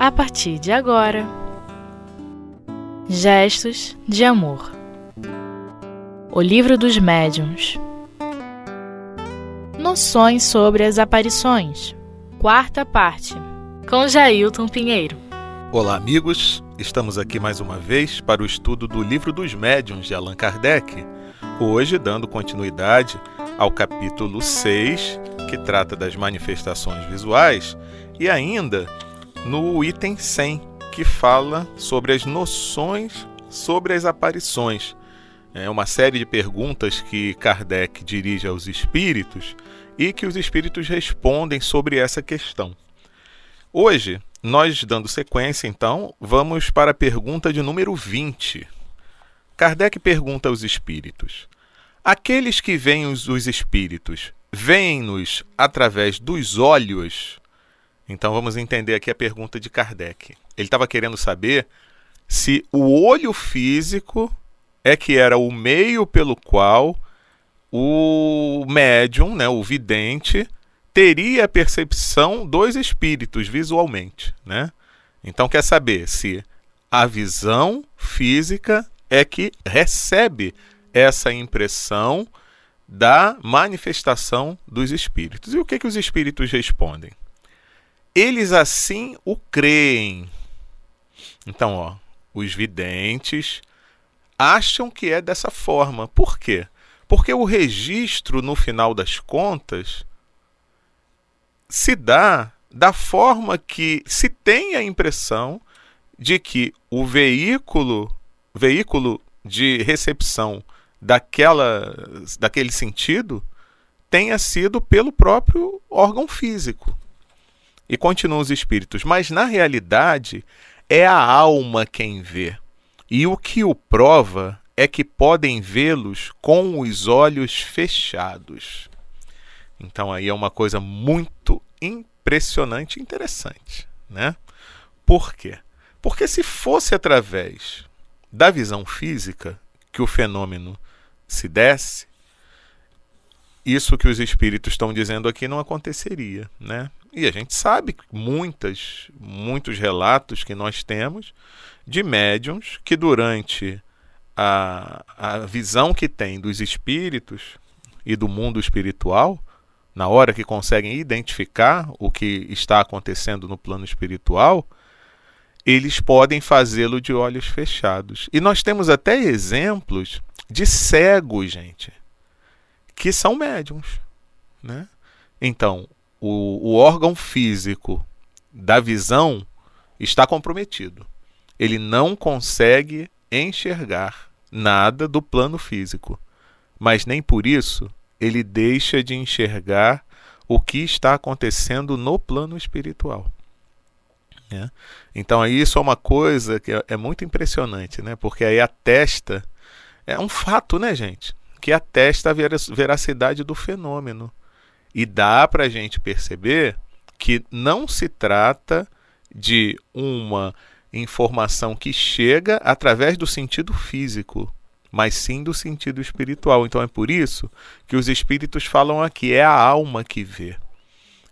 a partir de agora. Gestos de Amor O Livro dos Médiuns Noções sobre as aparições Quarta parte Com Jailton Pinheiro Olá, amigos. Estamos aqui mais uma vez para o estudo do Livro dos Médiuns de Allan Kardec. Hoje, dando continuidade ao capítulo 6, que trata das manifestações visuais, e ainda no item 100, que fala sobre as noções sobre as aparições. É uma série de perguntas que Kardec dirige aos espíritos e que os espíritos respondem sobre essa questão. Hoje, nós dando sequência, então, vamos para a pergunta de número 20. Kardec pergunta aos espíritos: Aqueles que veem os, os espíritos, veem-nos através dos olhos então vamos entender aqui a pergunta de Kardec. Ele estava querendo saber se o olho físico é que era o meio pelo qual o médium, né, o vidente, teria a percepção dos espíritos visualmente, né? Então quer saber se a visão física é que recebe essa impressão da manifestação dos espíritos. E o que, que os espíritos respondem? Eles assim o creem. Então, ó, os videntes acham que é dessa forma. Por quê? Porque o registro, no final das contas, se dá da forma que se tem a impressão de que o veículo, veículo de recepção daquela, daquele sentido tenha sido pelo próprio órgão físico. E continuam os espíritos, mas na realidade é a alma quem vê. E o que o prova é que podem vê-los com os olhos fechados. Então aí é uma coisa muito impressionante e interessante, né? Por quê? Porque se fosse através da visão física que o fenômeno se desse, isso que os espíritos estão dizendo aqui não aconteceria, né? E a gente sabe muitas, muitos relatos que nós temos de médiums que durante a, a visão que tem dos espíritos e do mundo espiritual, na hora que conseguem identificar o que está acontecendo no plano espiritual, eles podem fazê-lo de olhos fechados. E nós temos até exemplos de cegos, gente, que são médiums, né? Então, o, o órgão físico da visão está comprometido. Ele não consegue enxergar nada do plano físico, mas nem por isso ele deixa de enxergar o que está acontecendo no plano espiritual. Né? Então isso é uma coisa que é, é muito impressionante, né? porque aí atesta, é um fato, né, gente? Que atesta a veracidade do fenômeno. E dá para a gente perceber que não se trata de uma informação que chega através do sentido físico, mas sim do sentido espiritual. Então é por isso que os espíritos falam aqui, é a alma que vê.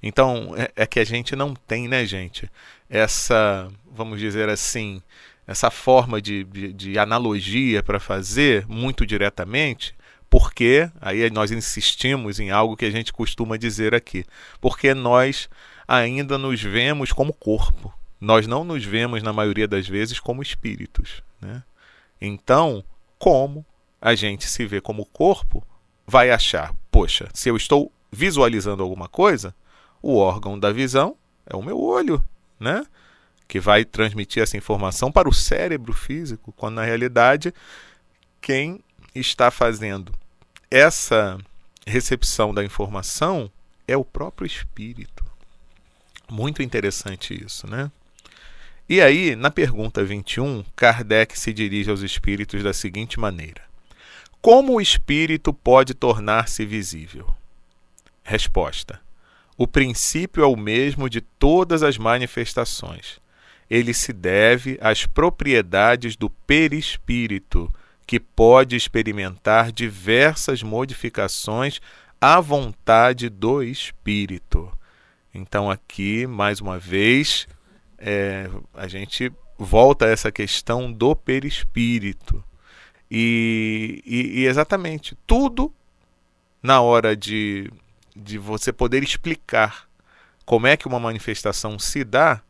Então é, é que a gente não tem, né, gente, essa, vamos dizer assim, essa forma de, de, de analogia para fazer muito diretamente, porque, aí nós insistimos em algo que a gente costuma dizer aqui, porque nós ainda nos vemos como corpo. Nós não nos vemos, na maioria das vezes, como espíritos. Né? Então, como a gente se vê como corpo, vai achar, poxa, se eu estou visualizando alguma coisa, o órgão da visão é o meu olho, né? Que vai transmitir essa informação para o cérebro físico, quando na realidade quem está fazendo essa recepção da informação é o próprio espírito. Muito interessante isso, né? E aí, na pergunta 21, Kardec se dirige aos espíritos da seguinte maneira: Como o espírito pode tornar-se visível? Resposta: O princípio é o mesmo de todas as manifestações. Ele se deve às propriedades do perispírito, que pode experimentar diversas modificações à vontade do espírito. Então, aqui, mais uma vez, é, a gente volta a essa questão do perispírito. E, e, e exatamente tudo na hora de, de você poder explicar como é que uma manifestação se dá,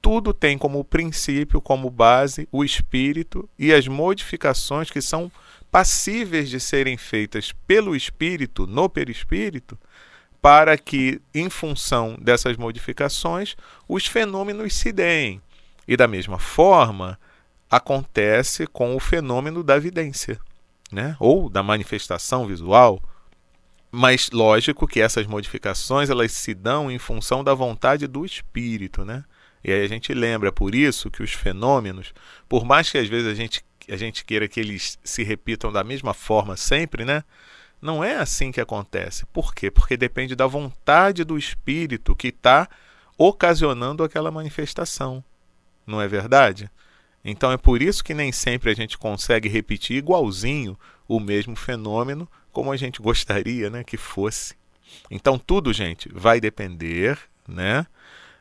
tudo tem como princípio, como base, o espírito e as modificações que são passíveis de serem feitas pelo espírito no perispírito, para que, em função dessas modificações, os fenômenos se deem. E da mesma forma, acontece com o fenômeno da vidência, né? ou da manifestação visual. Mas lógico que essas modificações elas se dão em função da vontade do espírito, né? E aí a gente lembra por isso que os fenômenos, por mais que às vezes a gente, a gente queira que eles se repitam da mesma forma sempre, né? Não é assim que acontece. Por quê? Porque depende da vontade do espírito que está ocasionando aquela manifestação. Não é verdade? Então é por isso que nem sempre a gente consegue repetir igualzinho o mesmo fenômeno como a gente gostaria né, que fosse. Então tudo, gente, vai depender, né?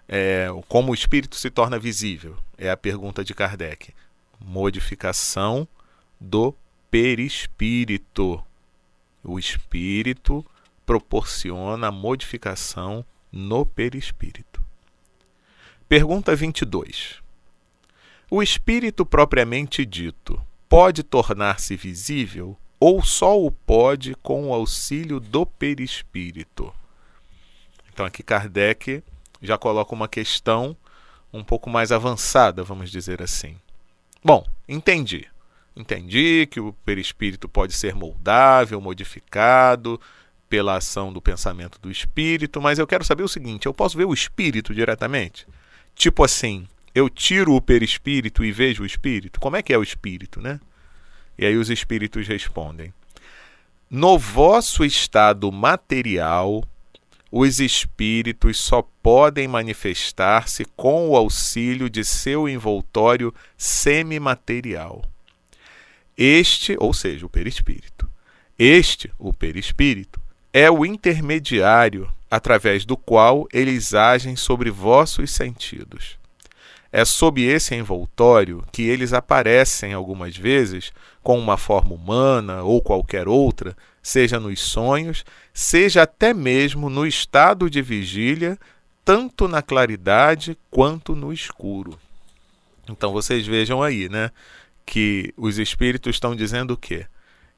É, como o espírito se torna visível? É a pergunta de Kardec. Modificação do perispírito. O espírito proporciona modificação no perispírito. Pergunta 22. O espírito propriamente dito pode tornar-se visível ou só o pode com o auxílio do perispírito? Então aqui Kardec já coloca uma questão um pouco mais avançada, vamos dizer assim. Bom, entendi. Entendi que o perispírito pode ser moldável, modificado pela ação do pensamento do espírito, mas eu quero saber o seguinte: eu posso ver o espírito diretamente? Tipo assim, eu tiro o perispírito e vejo o espírito? Como é que é o espírito, né? E aí os espíritos respondem: No vosso estado material, os espíritos só podem manifestar-se com o auxílio de seu envoltório semimaterial. Este, ou seja, o perispírito. Este, o perispírito, é o intermediário através do qual eles agem sobre vossos sentidos. É sob esse envoltório que eles aparecem algumas vezes com uma forma humana ou qualquer outra, seja nos sonhos, seja até mesmo no estado de vigília, tanto na claridade quanto no escuro. Então vocês vejam aí, né, que os espíritos estão dizendo o quê?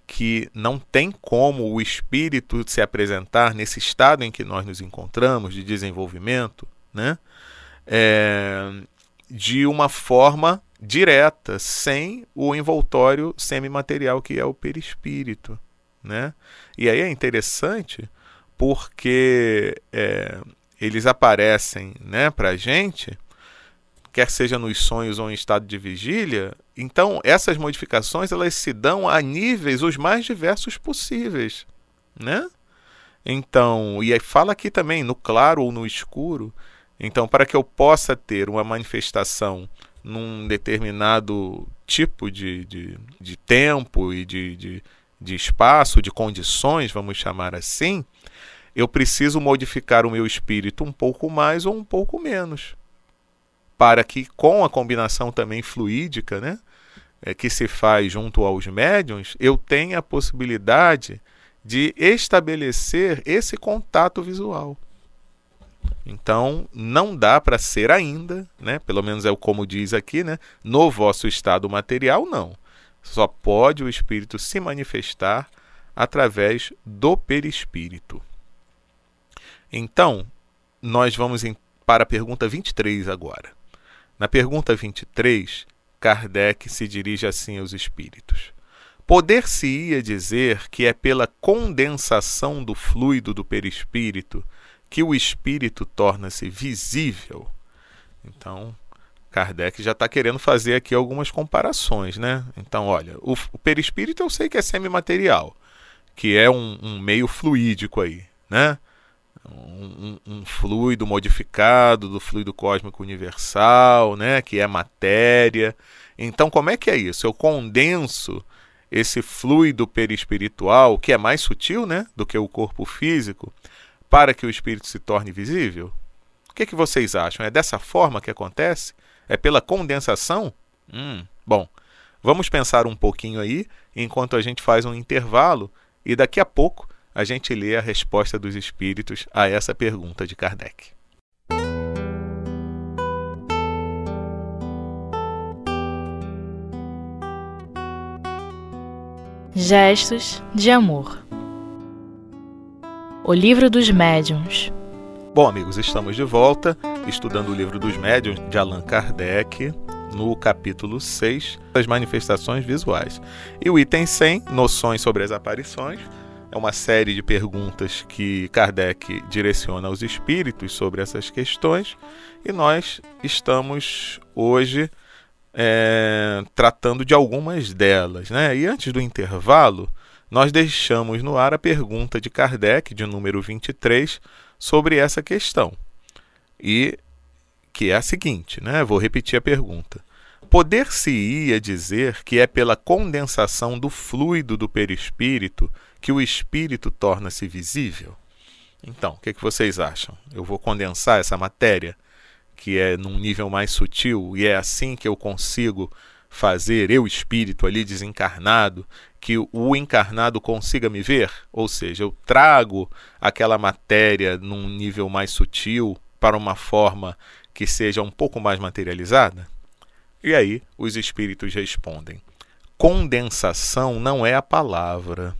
Que não tem como o espírito se apresentar nesse estado em que nós nos encontramos de desenvolvimento, né? É, de uma forma direta, sem o envoltório semimaterial que é o perispírito. Né? E aí é interessante porque é, eles aparecem né, para a gente, quer seja nos sonhos ou em estado de vigília. Então, essas modificações elas se dão a níveis os mais diversos possíveis. Né? Então, e aí fala aqui também no claro ou no escuro. Então, para que eu possa ter uma manifestação num determinado tipo de, de, de tempo e de, de, de espaço, de condições, vamos chamar assim, eu preciso modificar o meu espírito um pouco mais ou um pouco menos. Para que, com a combinação também fluídica, né, é, que se faz junto aos médiums, eu tenha a possibilidade de estabelecer esse contato visual. Então, não dá para ser ainda, né? Pelo menos é o como diz aqui, né? No vosso estado material, não. Só pode o espírito se manifestar através do perispírito. Então, nós vamos para a pergunta 23 agora. Na pergunta 23, Kardec se dirige assim aos espíritos. Poder-se-ia dizer que é pela condensação do fluido do perispírito que o espírito torna-se visível. Então, Kardec já está querendo fazer aqui algumas comparações, né? Então, olha, o, o perispírito eu sei que é semimaterial, que é um, um meio fluídico aí, né? Um, um, um, fluido modificado do fluido cósmico universal, né? Que é matéria. Então, como é que é isso? Eu condenso esse fluido perispiritual, que é mais sutil, né? Do que o corpo físico, para que o espírito se torne visível? que, que vocês acham? É dessa forma que acontece? É pela condensação? Hum, bom, vamos pensar um pouquinho aí enquanto a gente faz um intervalo e daqui a pouco a gente lê a resposta dos espíritos a essa pergunta de Kardec. Gestos de amor. O Livro dos Médiuns. Bom, amigos, estamos de volta estudando o Livro dos Médiuns de Allan Kardec, no capítulo 6 das manifestações visuais. E o item 100, noções sobre as aparições, é uma série de perguntas que Kardec direciona aos espíritos sobre essas questões, e nós estamos hoje é, tratando de algumas delas. Né? E antes do intervalo, nós deixamos no ar a pergunta de Kardec, de número 23, sobre essa questão. E que é a seguinte, né? Vou repetir a pergunta. Poder-se-ia dizer que é pela condensação do fluido do perispírito que o espírito torna-se visível? Então, o que, que vocês acham? Eu vou condensar essa matéria, que é num nível mais sutil, e é assim que eu consigo fazer, eu espírito ali desencarnado, que o encarnado consiga me ver? Ou seja, eu trago aquela matéria num nível mais sutil para uma forma que seja um pouco mais materializada? E aí os espíritos respondem: condensação não é a palavra.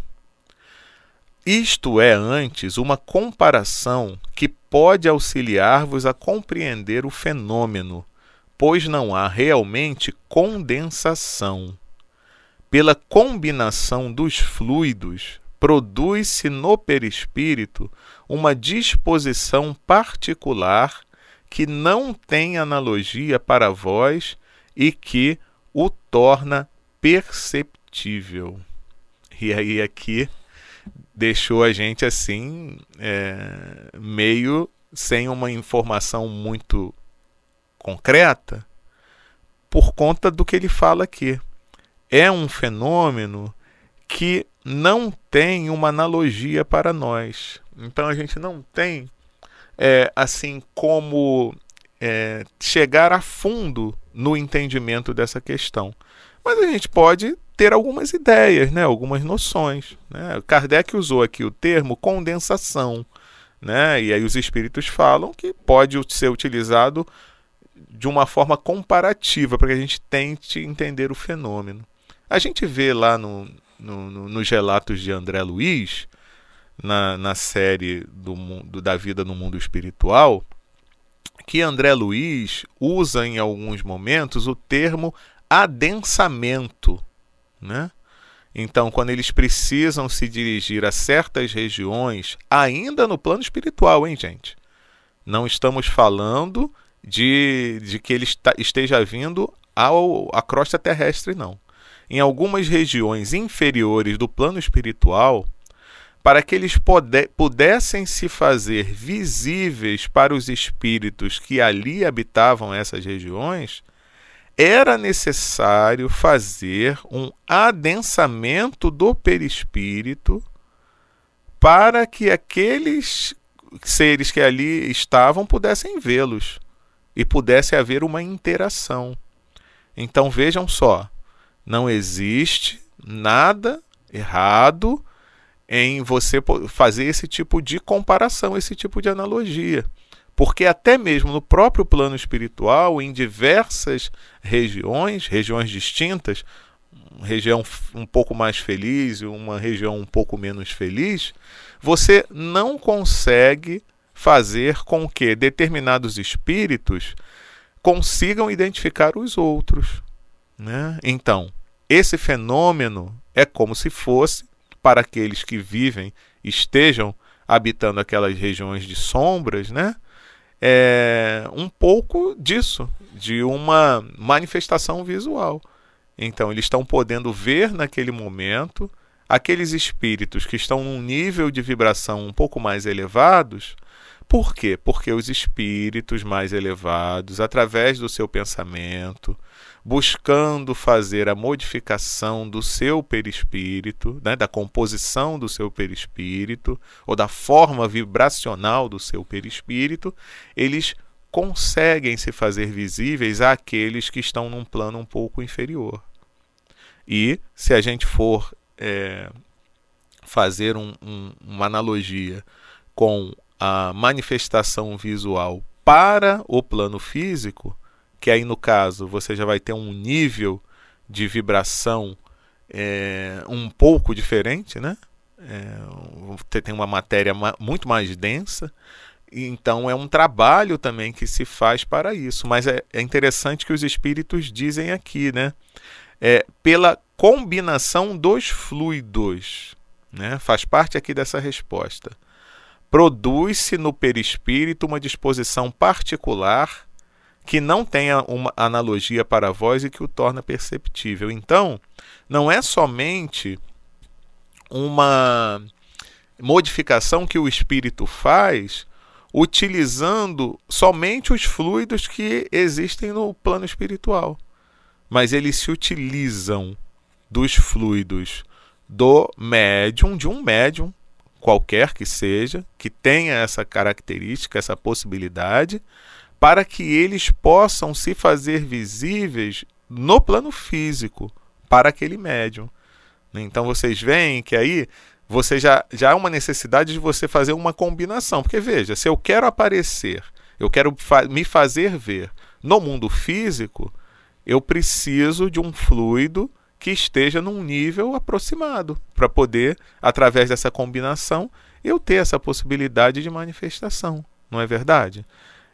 Isto é antes uma comparação que pode auxiliar-vos a compreender o fenômeno, pois não há realmente condensação. Pela combinação dos fluidos, produz-se no perispírito uma disposição particular que não tem analogia para vós e que o torna perceptível. E aí aqui deixou a gente assim é, meio sem uma informação muito concreta por conta do que ele fala aqui. É um fenômeno que não tem uma analogia para nós. Então a gente não tem é, assim como é, chegar a fundo no entendimento dessa questão. Mas a gente pode ter algumas ideias, né, algumas noções. Né? Kardec usou aqui o termo condensação. Né? E aí os espíritos falam que pode ser utilizado de uma forma comparativa para que a gente tente entender o fenômeno. A gente vê lá no, no, no, nos relatos de André Luiz, na, na série do, do, da vida no mundo espiritual, que André Luiz usa em alguns momentos o termo adensamento. Né? Então, quando eles precisam se dirigir a certas regiões, ainda no plano espiritual, hein, gente? Não estamos falando de, de que ele esteja vindo ao, à crosta terrestre, não. Em algumas regiões inferiores do plano espiritual, para que eles pudessem se fazer visíveis para os espíritos que ali habitavam essas regiões, era necessário fazer um adensamento do perispírito para que aqueles seres que ali estavam pudessem vê-los e pudesse haver uma interação. Então vejam só, não existe nada errado em você fazer esse tipo de comparação, esse tipo de analogia. Porque até mesmo no próprio plano espiritual, em diversas regiões, regiões distintas, uma região um pouco mais feliz e uma região um pouco menos feliz, você não consegue fazer com que determinados espíritos consigam identificar os outros. Né? Então, esse fenômeno é como se fosse para aqueles que vivem, estejam habitando aquelas regiões de sombras, né? É um pouco disso, de uma manifestação visual. Então, eles estão podendo ver naquele momento aqueles espíritos que estão num nível de vibração um pouco mais elevados. Por quê? Porque os espíritos mais elevados, através do seu pensamento, buscando fazer a modificação do seu perispírito, né, da composição do seu perispírito, ou da forma vibracional do seu perispírito, eles conseguem se fazer visíveis àqueles que estão num plano um pouco inferior. E se a gente for é, fazer um, um, uma analogia com a manifestação visual para o plano físico, que aí no caso você já vai ter um nível de vibração é, um pouco diferente, né? É, tem uma matéria muito mais densa, então é um trabalho também que se faz para isso. Mas é, é interessante que os espíritos dizem aqui, né? É, pela combinação dos fluidos, né? Faz parte aqui dessa resposta. Produz-se no perispírito uma disposição particular que não tenha uma analogia para a voz e que o torna perceptível. Então, não é somente uma modificação que o espírito faz utilizando somente os fluidos que existem no plano espiritual, mas eles se utilizam dos fluidos do médium, de um médium, qualquer que seja, que tenha essa característica, essa possibilidade, para que eles possam se fazer visíveis no plano físico para aquele médium. Então vocês veem que aí você já, já há uma necessidade de você fazer uma combinação. Porque veja, se eu quero aparecer, eu quero fa me fazer ver no mundo físico, eu preciso de um fluido que esteja num nível aproximado para poder, através dessa combinação, eu ter essa possibilidade de manifestação. Não é verdade?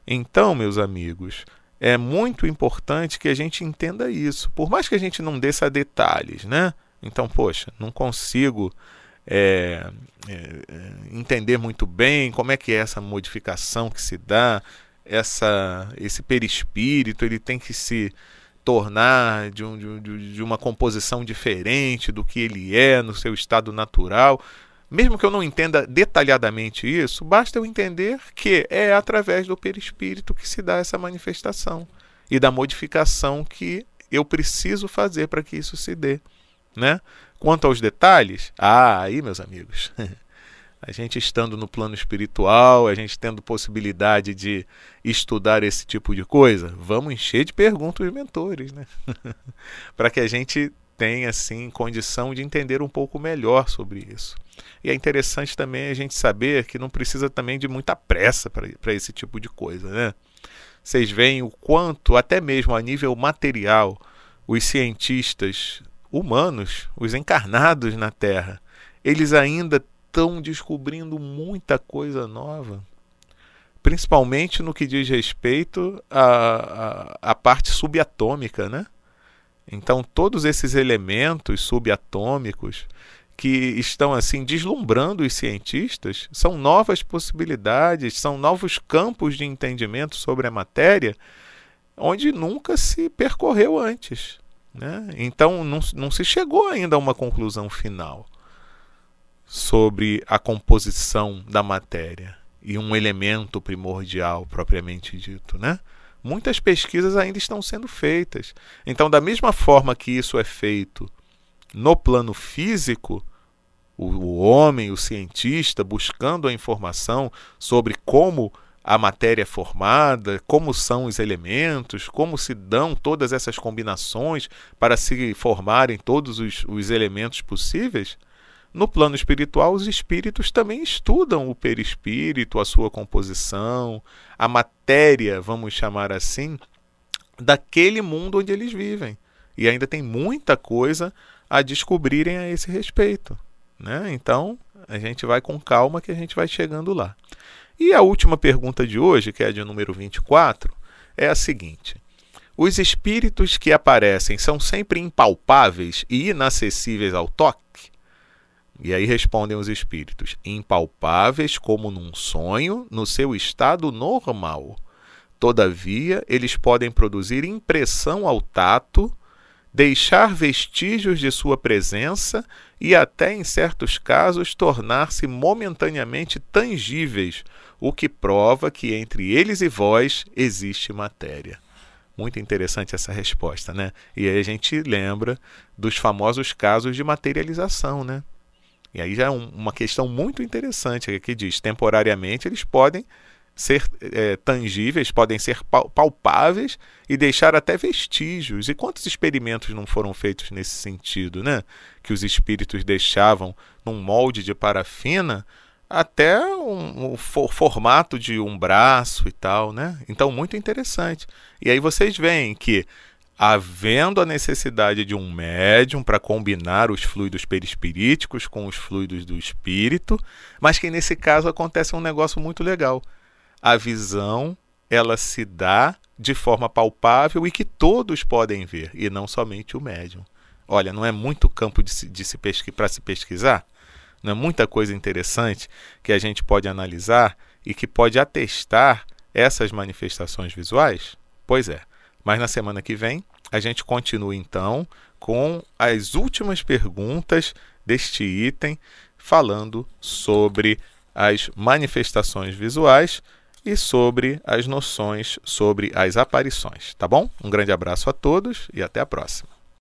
Então, meus amigos, é muito importante que a gente entenda isso. Por mais que a gente não desça detalhes, né? Então, poxa, não consigo é, é, é, entender muito bem como é que é essa modificação que se dá, essa, esse perispírito, ele tem que se tornar de, um, de, de uma composição diferente do que ele é no seu estado natural. Mesmo que eu não entenda detalhadamente isso, basta eu entender que é através do perispírito que se dá essa manifestação e da modificação que eu preciso fazer para que isso se dê, né? Quanto aos detalhes, ah, aí, meus amigos, a gente estando no plano espiritual, a gente tendo possibilidade de estudar esse tipo de coisa, vamos encher de perguntas os mentores, né? para que a gente tem assim condição de entender um pouco melhor sobre isso. E é interessante também a gente saber que não precisa também de muita pressa para esse tipo de coisa, né? Vocês veem o quanto, até mesmo a nível material, os cientistas humanos, os encarnados na Terra, eles ainda estão descobrindo muita coisa nova, principalmente no que diz respeito à, à, à parte subatômica, né? Então, todos esses elementos subatômicos que estão assim deslumbrando os cientistas são novas possibilidades, são novos campos de entendimento sobre a matéria onde nunca se percorreu antes. Né? Então, não, não se chegou ainda a uma conclusão final sobre a composição da matéria e um elemento primordial propriamente dito, né? muitas pesquisas ainda estão sendo feitas. Então, da mesma forma que isso é feito no plano físico, o, homem, o cientista, buscando a informação sobre como a matéria é formada, como são os elementos, como se dão todas essas combinações para se formarem todos os, os elementos possíveis, no plano espiritual, os espíritos também estudam o perispírito, a sua composição, a matéria, vamos chamar assim, daquele mundo onde eles vivem. E ainda tem muita coisa a descobrirem a esse respeito. Né? Então, a gente vai com calma que a gente vai chegando lá. E a última pergunta de hoje, que é a de número 24, é a seguinte: Os espíritos que aparecem são sempre impalpáveis e inacessíveis ao toque? E aí respondem os espíritos: impalpáveis como num sonho, no seu estado normal. Todavia, eles podem produzir impressão ao tato, deixar vestígios de sua presença e até, em certos casos, tornar-se momentaneamente tangíveis, o que prova que entre eles e vós existe matéria. Muito interessante essa resposta, né? E aí a gente lembra dos famosos casos de materialização, né? E aí já é um, uma questão muito interessante que diz: temporariamente eles podem ser é, tangíveis, podem ser palpáveis e deixar até vestígios. E quantos experimentos não foram feitos nesse sentido, né? Que os espíritos deixavam num molde de parafina até um, um for, formato de um braço e tal, né? Então, muito interessante. E aí vocês veem que havendo a necessidade de um médium para combinar os fluidos perispiríticos com os fluidos do espírito, mas que nesse caso acontece um negócio muito legal. A visão, ela se dá de forma palpável e que todos podem ver, e não somente o médium. Olha, não é muito campo de se, de se para se pesquisar? Não é muita coisa interessante que a gente pode analisar e que pode atestar essas manifestações visuais? Pois é. Mas na semana que vem a gente continua então com as últimas perguntas deste item, falando sobre as manifestações visuais e sobre as noções sobre as aparições, tá bom? Um grande abraço a todos e até a próxima.